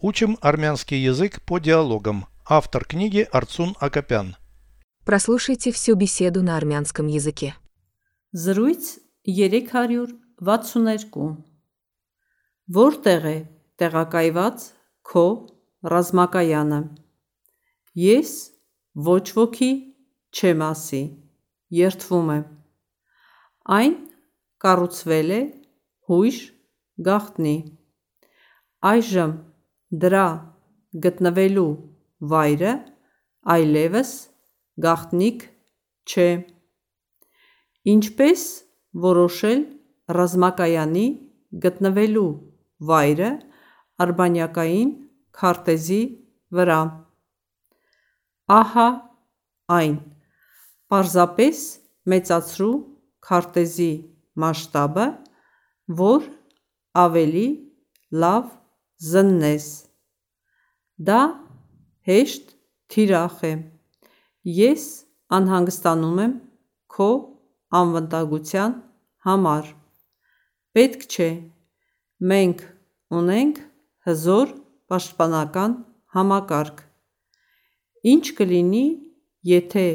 Учим армянский язык по диалогам. Автор книги Арцун Акопян. Прослушайте всю беседу на армянском языке. Զրույց 362 Որտեղ է տեղակայված քո ռազմակայանը Ես ոչ ոքի չեմ ասի երթվում է Այն կառուցվել է հույժ գաղտնի Այժմ դրա գտնվելու վայրը այլևս գաղտնիք չէ Ինչպես որոշել ռազմակայանի գտնվելու վայրը արբանյակային քարտեզի վրա Ահա այն Պարզապես մեծացրու քարտեզի մասշտաբը, որ ավելի լավ զննես Դա հեշտ թիրախ է Ես անհանգստանում եմ քո անվտանգության համար Պետք չէ Մենք ունենք հզոր պաշտպանական համակարգ Ինչ կլինի, եթե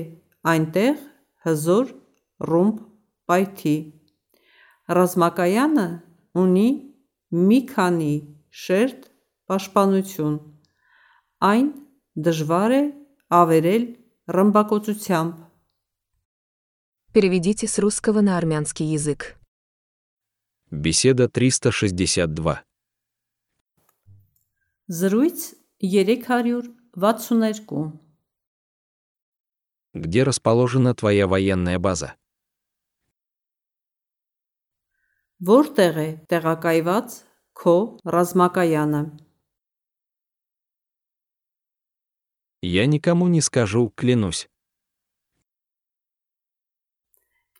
այնտեղ հզոր ռումբ պայթի Ռազմակայանը ունի մի քանի շերտ պաշտպանություն Այն դժվար է ավերել ռմբակոծությամբ Переведите с русского на армянский язык. Беседа 362. Զրույց 362 Где расположена твоя военная база? Որտեղ է տեղակայված քո ռազմակայանը Я никому не скажу, клянусь.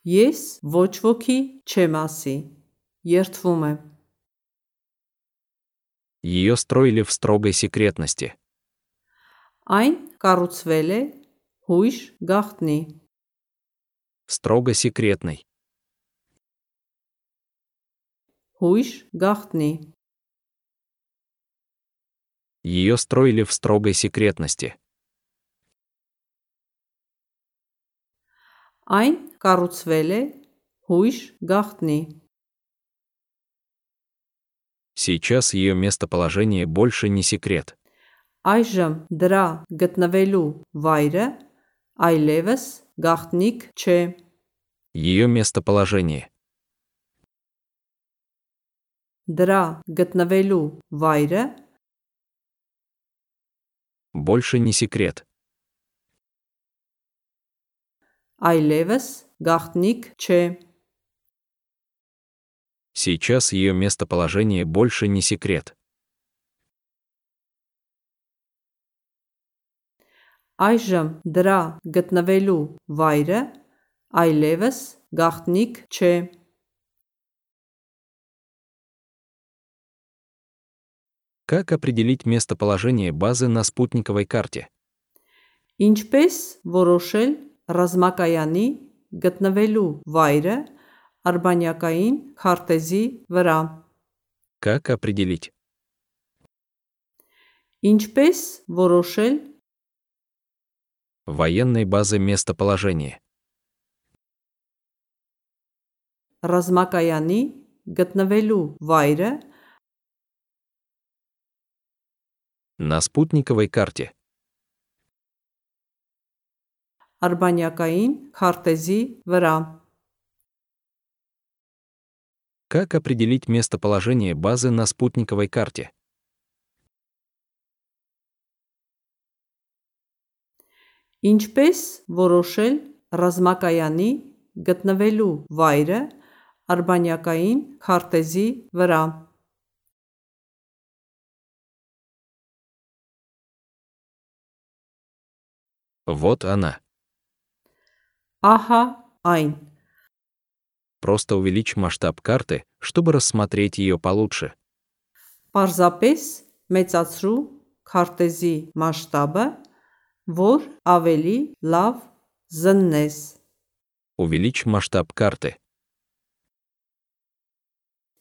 Ես ոչ ոքի չեմ ասի երթվում է Ее строили в строгой секретности. Այն կառուցվել է հույժ գաղտնի Строго секретной. հույժ գաղտնի Ее строили в строгой секретности. Այն կառուցվել է հույժ գաղտնի Сейчас ее местоположение больше не секрет. Այժմ դրա գտնվելու վայրը այլևս գաղտնիք չէ Ее местоположение. Դրա գտնվելու վայրը Больше не секрет. այլևս գաղտնիք չէ Сейчас ее местоположение больше не секрет. Այժմ դրա գտնվելու վայրը այլևս գաղտնիք չէ Как определить местоположение базы на спутниковой карте? Ինչպես որոշել ռազմակայանի գտնվելու վայրը արբանյակային քարտեզի վրա Как определить? Ինչպես որոշել Военной базы местоположение. ռազմակայանի գտնվելու վայրը На спутниковой карте. արբանյակային քարտեզի վրա Как определить местоположение базы на спутниковой карте? Ինչպես որոշել ռազմակայանի գտնվելու վայրը արբանյակային քարտեզի վրա Вот она. Ահա այն Просто увеличь масштаб карты, чтобы рассмотреть ее получше. Պարզապես մեծացրու քարտեզի մասշտաբը, որ ավելի լավ զննես։ Увеличь масштаб карты.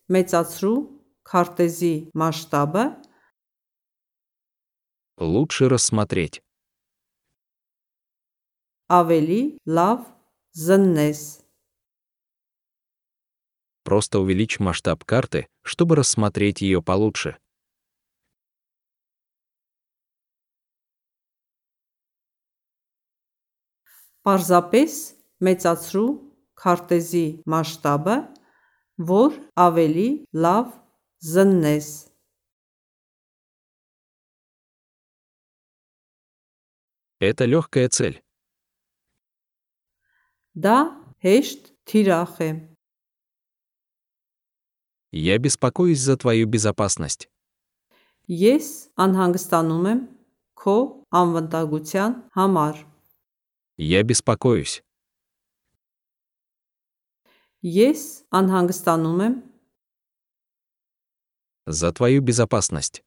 Մեծացրու քարտեզի մասշտաբը, Лучше рассмотреть. Ավելի լավ զննես։ Просто увеличь масштаб карты, чтобы рассмотреть ее получше. Պարզապես մեծացրու քարտեզի մասշտաբը, որ ավելի լավ զննես։ Это легкая цель. Դա հեշտ թիրախ է։ Я беспокоюсь за твою безопасность. Ես անհանգստանում եմ քո անվտանգության համար։ Я беспокоюсь. Ես անհանգստանում եմ За твою безопасность.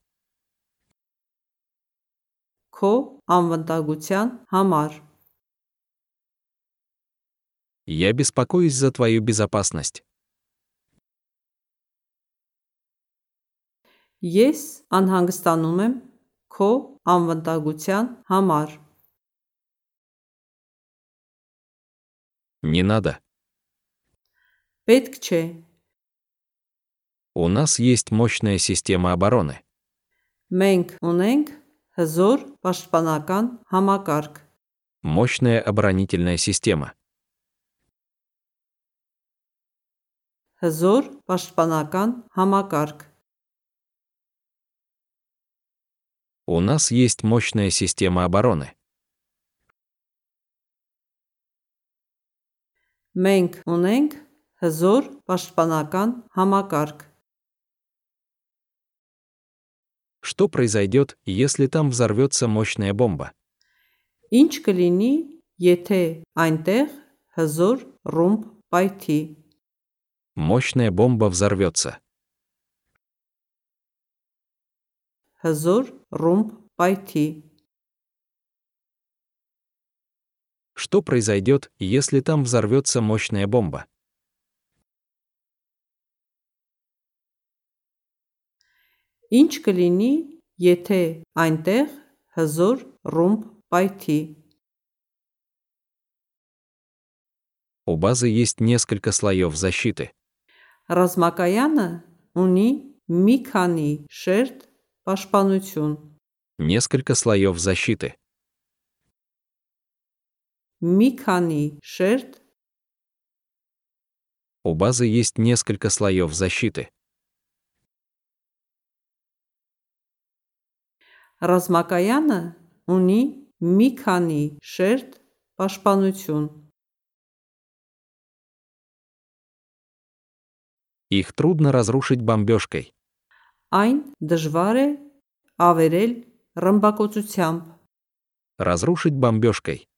քո անվտանգության համար։ Я беспокоюсь за твою безопасность. Ես անհանգստանում եմ քո անվտանգության համար։ Не надо. Պետք չէ։ У нас есть мощная система обороны. Մենք ունենք հզոր պաշտպանական համակարգ։ Мощная оборонительная система. Հզոր պաշտպանական համակարգ։ У нас есть мощная система обороны. Մենք ունենք հզոր պաշտպանական համակարգ։ Что произойдет, если там взорвется мощная бомба? Ինչ կլինի, եթե այնտեղ հզոր ռումբ պայթի։ Мощная бомба взорвется. Հզոր ռումբ պայթի։ Что произойдет, если там взорвется мощная бомба? Ինչ կլինի, եթե այնտեղ հզոր ռումբ պայթի։ У базы есть несколько слоев защиты. Ռազմակայանը ունի մի քանի շերտ պաշտպանություն։ Несколько слоев защиты. Մի քանի շերտ У базы есть несколько слоев защиты. Ռազմակայանը ունի մի քանի շերտ պաշտպանություն։ Их трудно разрушить бомбежкой. Айн дожваре аверель рамбакоцутямб. Разрушить бомбежкой.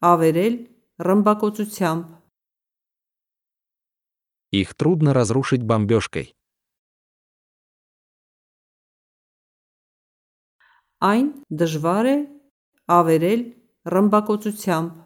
Аверель рамбакоцутямб. Их трудно разрушить бомбежкой. Айн дожваре аверель рамбакоцутямб.